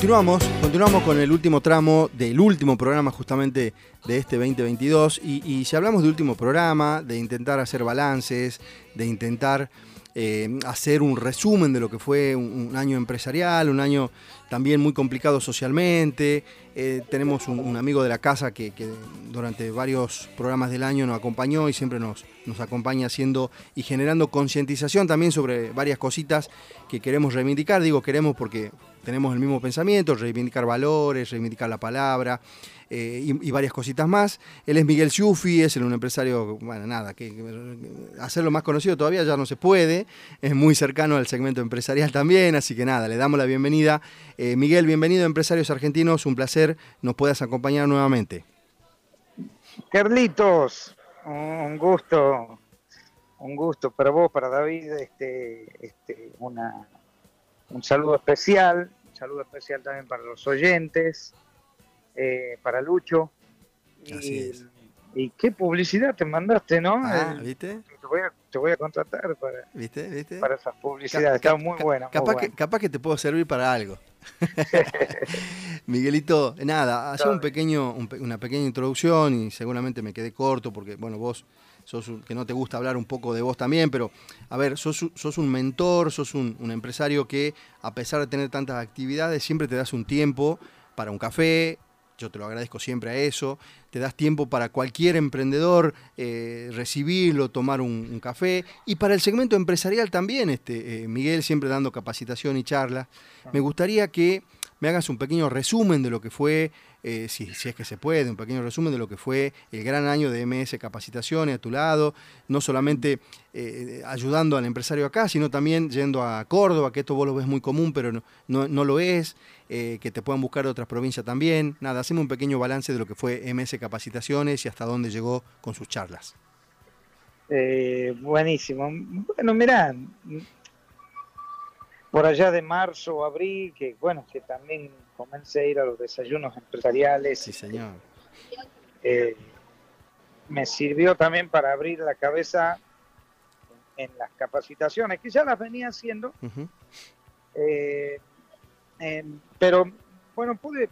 Continuamos, continuamos con el último tramo del último programa justamente de este 2022 y, si hablamos de último programa, de intentar hacer balances, de intentar eh, hacer un resumen de lo que fue un, año empresarial, un año también muy complicado socialmente. Eh, tenemos un, amigo de la casa que, que, durante varios programas del año nos acompañó y siempre nos, nos acompaña haciendo y generando concientización también sobre varias cositas que queremos reivindicar. Digo queremos porque tenemos el mismo pensamiento, reivindicar valores, reivindicar la palabra eh, y, varias cositas más. Él es Miguel Ciufi, es un empresario, bueno, nada, que, hacerlo más conocido todavía ya no se puede, es muy cercano al segmento empresarial también, así que nada, le damos la bienvenida. Eh, Miguel, bienvenido a Empresarios Argentinos, un placer nos puedas acompañar nuevamente. Carlitos, un gusto, un gusto para vos, para David, este, este, una, un saludo especial, saludo especial también para los oyentes, eh, para Lucho. Y, y, qué publicidad te mandaste, ¿no? Ah, ¿viste? Te voy, a, te voy a contratar para, ¿Viste? ¿Viste? para esas publicidades, está muy buena. Capaz, muy que, capaz que te puedo servir para algo. Miguelito, nada, hacía un pequeño, un, una pequeña introducción y seguramente me quedé corto porque, bueno, vos sos que no te gusta hablar un poco de vos también, pero a ver, sos, un mentor, sos un, empresario que a pesar de tener tantas actividades, siempre te das un tiempo para un café, yo te lo agradezco siempre a eso, te das tiempo para cualquier emprendedor eh, recibirlo, tomar un, un, café, y para el segmento empresarial también, este, eh, Miguel siempre dando capacitación y charlas. Me gustaría que me hagas un pequeño resumen de lo que fue, eh, si, si, es que se puede, un pequeño resumen de lo que fue el gran año de MS Capacitaciones a tu lado, no solamente eh, ayudando al empresario acá, sino también yendo a Córdoba, que esto vos lo ves muy común, pero no, no, no lo es, eh, que te puedan buscar de otras provincias también. Nada, hacemos un pequeño balance de lo que fue MS Capacitaciones y hasta dónde llegó con sus charlas. Eh, buenísimo. Bueno, mirá, por allá de marzo o abril, que bueno, que también comencé a ir a los desayunos empresariales. Sí, señor. Eh, me sirvió también para abrir la cabeza en, las capacitaciones, que ya las venía haciendo. Uh -huh. eh, eh, pero bueno, pude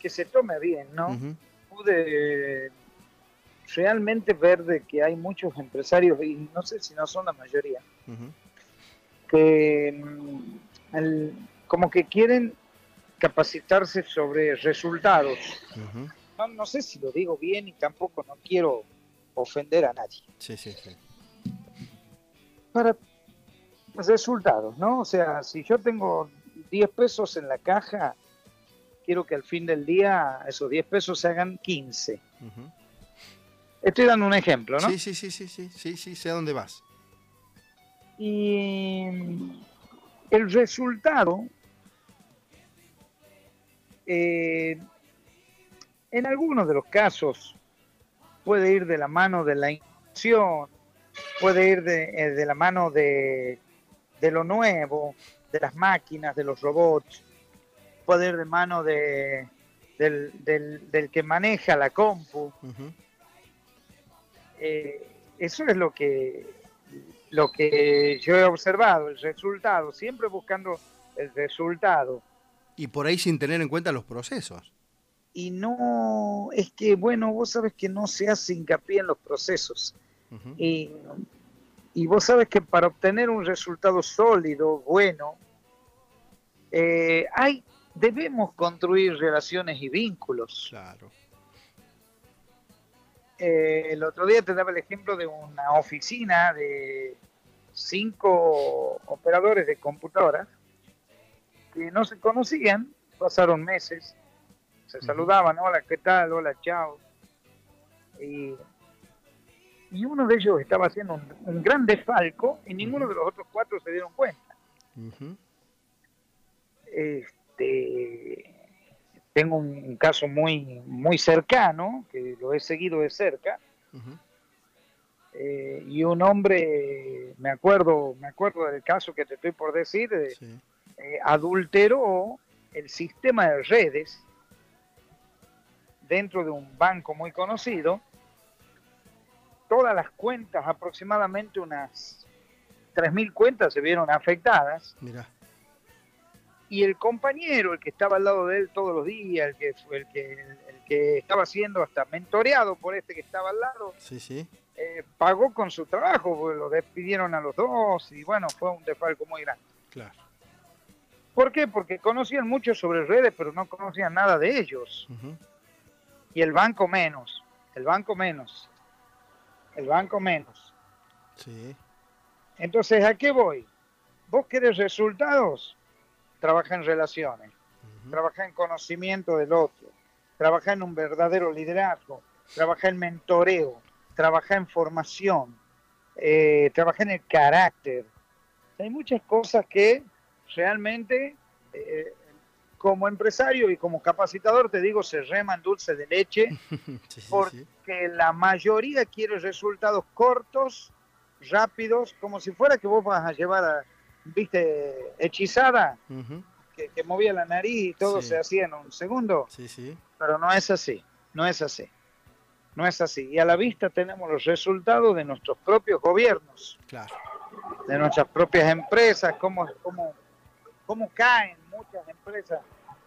que se tome bien, ¿no? Uh -huh. Pude realmente ver de que hay muchos empresarios, y no sé si no son la mayoría, uh -huh que el, como que quieren capacitarse sobre resultados. Uh -huh. no, no, sé si lo digo bien y tampoco no quiero ofender a nadie. Sí, sí, sí. Para resultados, ¿no? O sea, si yo tengo 10 pesos en la caja, quiero que al fin del día esos 10 pesos se hagan 15. Uh -huh. Estoy dando un ejemplo, ¿no? Sí, sí, sí, sí, sí, sí, sí, sé a dónde vas. Y el resultado, eh, en algunos de los casos, puede ir de la mano de la innovación, puede ir de, eh, de la mano de, de, lo nuevo, de las máquinas, de los robots, puede ir de mano de, del, del, del que maneja la compu. Uh -huh. eh, eso es lo que lo que yo he observado, el resultado, siempre buscando el resultado. Y por ahí sin tener en cuenta los procesos. Y no, es que, bueno, vos sabes que no se hace hincapié en los procesos. Uh -huh. y, y, vos sabes que para obtener un resultado sólido, bueno, eh, hay, debemos construir relaciones y vínculos. Claro. Eh, el otro día te daba el ejemplo de una oficina de cinco operadores de computadoras que no se conocían, pasaron meses, se saludaban, hola, ¿qué tal? Hola, chao. Y, y uno de ellos estaba haciendo un, un gran desfalco y ninguno uh -huh. de los otros cuatro se dieron cuenta. Uh -huh. Este tengo un caso muy, muy cercano, que lo he seguido de cerca, uh -huh. eh, y un hombre, me acuerdo, me acuerdo del caso que te estoy por decir, sí. Eh, adulteró el sistema de redes dentro de un banco muy conocido, todas las cuentas, aproximadamente unas 3.000 cuentas se vieron afectadas. Mira y el compañero, el que estaba al lado de él todos los días, el que, el que, el que estaba siendo hasta mentoreado por este que estaba al lado, sí, sí. Eh, pagó con su trabajo, porque lo despidieron a los dos y bueno, fue un defalco muy grande. Claro. ¿Por qué? Porque conocían mucho sobre redes, pero no conocían nada de ellos. Y el banco menos, el banco menos, el banco menos. Sí. Entonces, ¿a qué voy? ¿Vos querés resultados? Trabaja en relaciones, trabaja en conocimiento del otro, trabaja en un verdadero liderazgo, trabaja en mentoreo, trabaja en formación, eh, trabaja en el carácter. Hay muchas cosas que realmente eh, como empresario y como capacitador te digo se reman dulce de leche porque la mayoría quiere resultados cortos, rápidos, como si fuera que vos vas a llevar a, viste, hechizada, que, movía la nariz y todo se hacía en un segundo. Pero no es así, no es así. No es así. Y a la vista tenemos los resultados de nuestros propios gobiernos. De nuestras propias empresas, cómo, cómo, cómo caen muchas empresas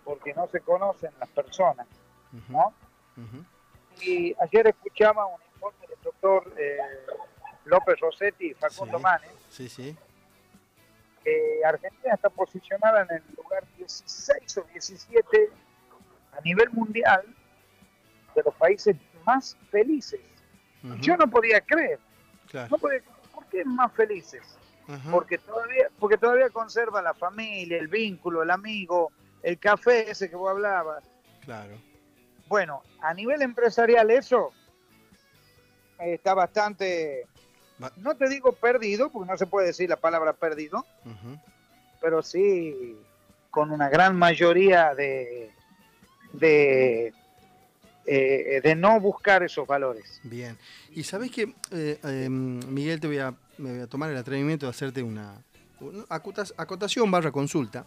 porque no se conocen las personas. ¿no? Y ayer escuchaba un informe del doctor eh, López Rossetti y Facundo Manes. Sí, sí. Que Argentina está posicionada en el lugar 16 o 17 a nivel mundial de los países más felices. Yo no podía creer. No podía, ¿Por qué más felices? Porque todavía, porque todavía conserva la familia, el vínculo, el amigo, el café ese que vos hablabas. Claro. Bueno, a nivel empresarial eso está bastante, no te digo perdido, porque no se puede decir la palabra perdido, pero sí con una gran mayoría de, de eh, de no buscar esos valores. Bien. Y sabes que, eh, em, Miguel, te voy a, me voy a tomar el atrevimiento de hacerte una, acotación barra consulta.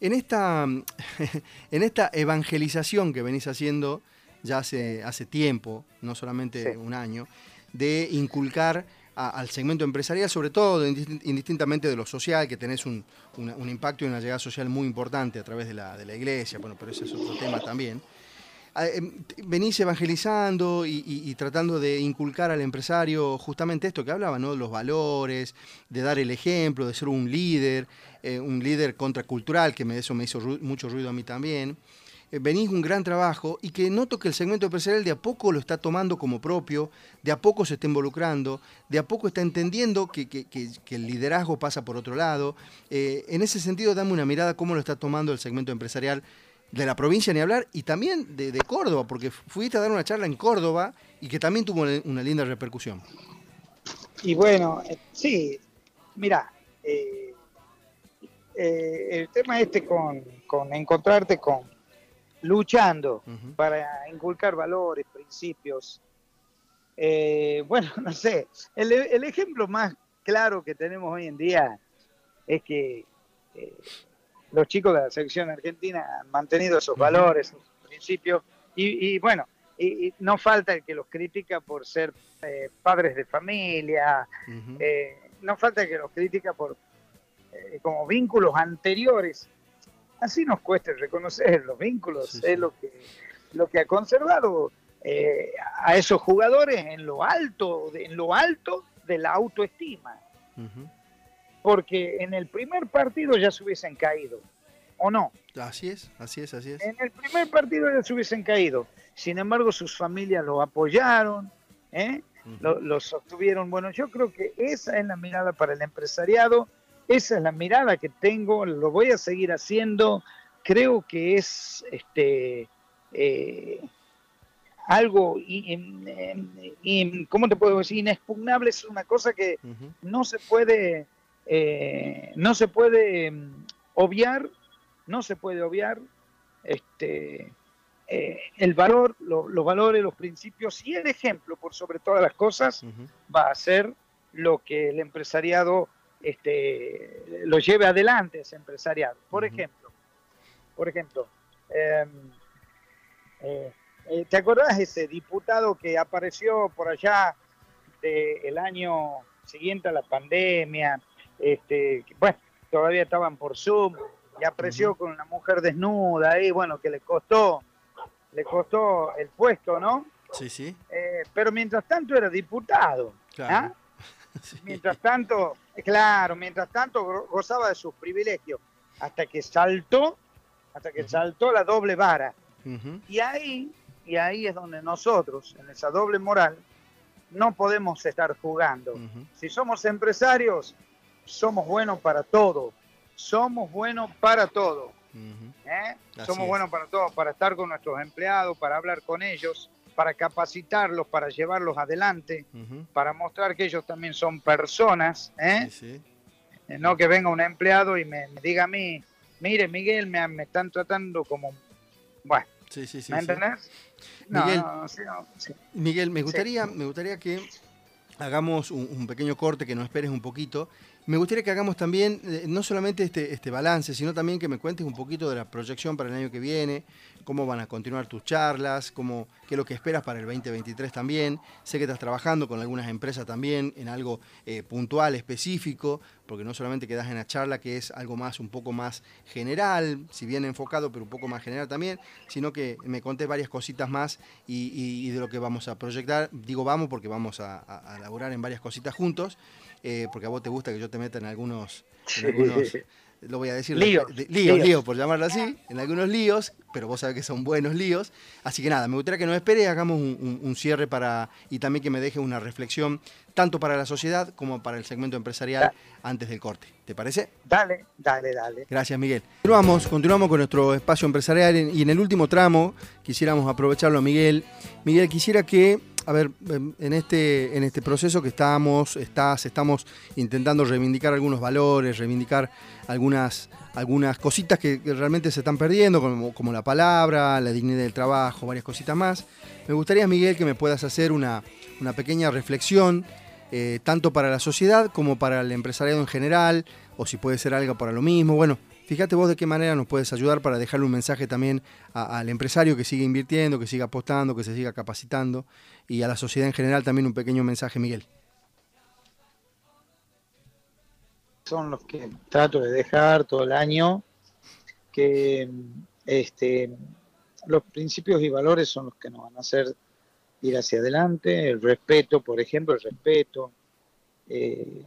En esta, en esta evangelización que venís haciendo ya hace, hace tiempo, no solamente un año, de inculcar al segmento empresarial, sobre todo indistintamente de lo social, que tenés un, impacto y una llegada social muy importante a través de la, de la iglesia, bueno, pero ese es otro tema también. Em, venís evangelizando y, tratando de inculcar al empresario justamente esto que hablaba, ¿no? Los valores, de dar el ejemplo, de ser un líder, eh, un líder contracultural, que me, eso me hizo mucho ruido a mí también. Eh, venís un gran trabajo y que noto que el segmento empresarial de a poco lo está tomando como propio, de a poco se está involucrando, de a poco está entendiendo que, el liderazgo pasa por otro lado. Eh, en ese sentido, dame una mirada cómo lo está tomando el segmento empresarial de la provincia ni hablar, y también de, Córdoba, porque fuiste a dar una charla en Córdoba y que también tuvo una, linda repercusión. Y bueno, eh, sí, mira, eh, eh, el tema este con, encontrarte con luchando para inculcar valores, principios. bueno, no sé, el, el, ejemplo más claro que tenemos hoy en día es que los chicos de la selección argentina han mantenido esos valores, esos principios, y, bueno, y, no falta el que los critica por ser eh, padres de familia, eh, no falta el que los critica por eh, como vínculos anteriores. Así nos cuesta reconocer los vínculos, es lo que, lo que ha conservado a esos jugadores en lo alto, en lo alto de la autoestima porque en el primer partido ya se hubiesen caído, ¿o no? Así es, así es, así es. En el primer partido ya se hubiesen caído. Sin embargo, sus familias lo apoyaron, ¿eh? lo, sostuvieron. Bueno, yo creo que esa es la mirada para el empresariado, esa es la mirada que tengo, lo voy a seguir haciendo. Creo que es este eh, algo, y, ¿cómo te puedo decir? Inexpugnable, es una cosa que no se puede eh, no se puede mm, obviar, no se puede obviar este, eh, el valor, los valores, los principios y el ejemplo, por sobre todas las cosas, va a ser lo que el empresariado este, lo lleve adelante, ese empresariado. Por ejemplo, por ejemplo, em, eh, ¿te acordás ese diputado que apareció por allá del año siguiente a la pandemia? Este, bueno, todavía estaban por Zoom, y apreció con una mujer desnuda ahí, bueno, que le costó, le costó el puesto, ¿no? Sí, sí. Eh, pero mientras tanto era diputado. ¿ah? Mientras tanto, claro, mientras tanto gozaba de sus privilegios, hasta que saltó, hasta que saltó la doble vara. Y ahí, y ahí es donde nosotros, en esa doble moral, no podemos estar jugando. Si somos empresarios, somos buenos para todo. Somos buenos para todo. ¿Eh? Somos buenos para todo, para estar con nuestros empleados, para hablar con ellos, para capacitarlos, para llevarlos adelante, para mostrar que ellos también son personas. ¿eh? Eh, no que venga un empleado y me, diga a mí, mire Miguel, me, me están tratando como... Bueno, ¿me entendés? Miguel, me gustaría, me gustaría que hagamos un, pequeño corte, que no esperes un poquito. Me gustaría que hagamos también, eh, no solamente este, este balance, sino también que me cuentes un poquito de la proyección para el año que viene, cómo van a continuar tus charlas, cómo, qué es lo que esperas para el 2023 también. Sé que estás trabajando con algunas empresas también en algo eh, puntual, específico, porque no solamente quedas en la charla, que es algo más, un poco más general, si bien enfocado, pero un poco más general también, sino que me conté varias cositas más y, de lo que vamos a proyectar. Digo vamos porque vamos a, a, elaborar en varias cositas juntos, eh, porque a vos te gusta que yo te meta en algunos... En algunos lo voy a decir, líos, líos, por llamarlo así, en algunos líos, pero vos sabés que son buenos líos. Así que nada, me gustaría que nos espere y hagamos un, cierre para y también que me deje una reflexión tanto para la sociedad como para el segmento empresarial antes del corte. ¿Te parece? Dale, dale, dale. Gracias, Miguel. Continuamos, continuamos con nuestro espacio empresarial y en el último tramo quisiéramos aprovecharlo, Miguel. Miguel, quisiera que a ver, en este, en este proceso que estamos, estás, estamos intentando reivindicar algunos valores, reivindicar algunas, algunas cositas que, realmente se están perdiendo, como, la palabra, la dignidad del trabajo, varias cositas más. Me gustaría, Miguel, que me puedas hacer una, pequeña reflexión, eh, tanto para la sociedad como para el empresariado en general, o si puede ser algo para lo mismo. Bueno, Fíjate vos de qué manera nos puedes ayudar para dejarle un mensaje también al empresario que sigue invirtiendo, que siga apostando, que se siga capacitando y a la sociedad en general también un pequeño mensaje, Miguel. Son los que trato de dejar todo el año, que este, los principios y valores son los que nos van a hacer ir hacia adelante, el respeto, por ejemplo, el respeto, eh,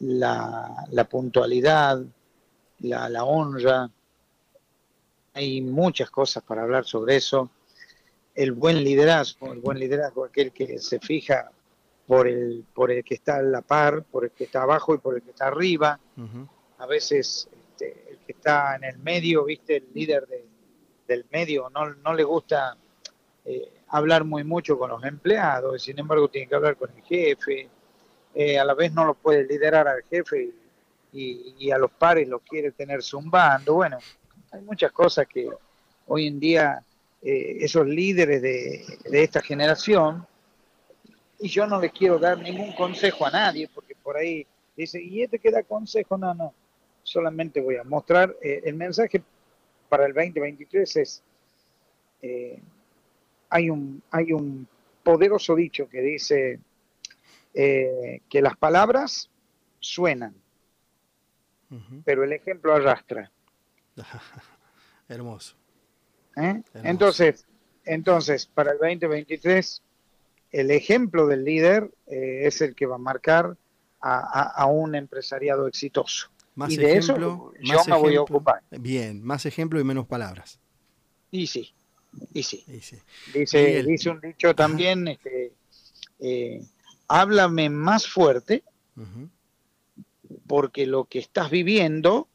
la, la puntualidad, la, la honra. Hay muchas cosas para hablar sobre eso. El buen liderazgo, el buen liderazgo, aquel que se fija por el, por el que está a la par, por el que está abajo y por el que está arriba. A veces este, el que está en el medio, viste, el líder del medio, no, no le gusta eh, hablar muy mucho con los empleados, sin embargo tiene que hablar con el jefe. Eh, a la vez no lo puede liderar al jefe y, a los pares los quiere tener zumbando. Bueno, hay muchas cosas que hoy en día eh, esos líderes de, esta generación, y yo no les quiero dar ningún consejo a nadie, porque por ahí dice, ¿y este que da consejo? No, no, solamente voy a mostrar eh, el mensaje para el 2023 es, eh, hay, un, hay un poderoso dicho que dice que las palabras suenan, pero el ejemplo arrastra. ¿Eh? Hermoso. Entonces, entonces, para el 2023, el ejemplo del líder eh, es el que va a marcar a, un empresariado exitoso. Más y de ejemplo, eso yo me voy a ocupar. Bien, más ejemplo y menos palabras. Y sí, y sí. Dice, dice un dicho también, este, eh, háblame más fuerte porque lo que estás viviendo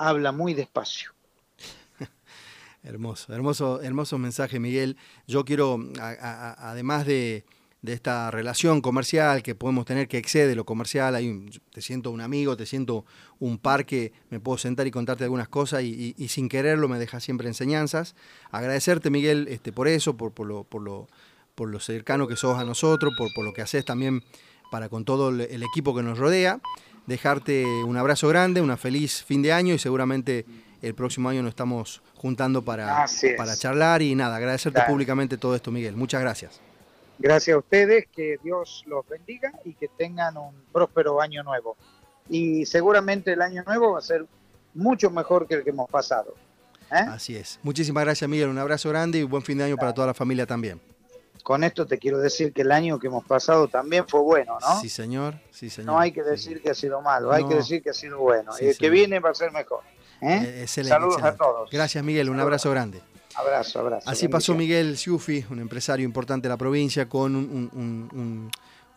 habla muy despacio. hermoso, hermoso, hermoso mensaje, Miguel. Yo quiero, además de, esta relación comercial que podemos tener que excede lo comercial, hay te siento un amigo, te siento un par que me puedo sentar y contarte algunas cosas y, sin quererlo me deja siempre enseñanzas. Agradecerte, Miguel, este, por eso, por, por, lo, por, lo, por cercano que sos a nosotros, por, por lo que haces también para con todo el equipo que nos rodea. Dejarte un abrazo grande, una feliz fin de año y seguramente el próximo año nos estamos juntando para, para charlar y nada, agradecerte públicamente todo esto, Miguel. Muchas gracias. Gracias a ustedes, que Dios los bendiga y que tengan un próspero año nuevo. Y seguramente el año nuevo va a ser mucho mejor que el que hemos pasado. ¿eh? Así es. Muchísimas gracias, Miguel. Un abrazo grande y buen fin de año para toda la familia también. Con esto te quiero decir que el año que hemos pasado también fue bueno, ¿no? Sí, señor. Sí, señor. No hay que decir que ha sido malo, hay que decir que ha sido bueno. y el que viene va a ser mejor. ¿eh? Eh, Saludos a todos. Gracias, Miguel. Un abrazo grande. Abrazo, abrazo. Así pasó Miguel Ciufi, un empresario importante de la provincia, con un,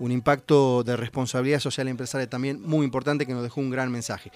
un impacto de responsabilidad social empresaria también muy importante que nos dejó un gran mensaje.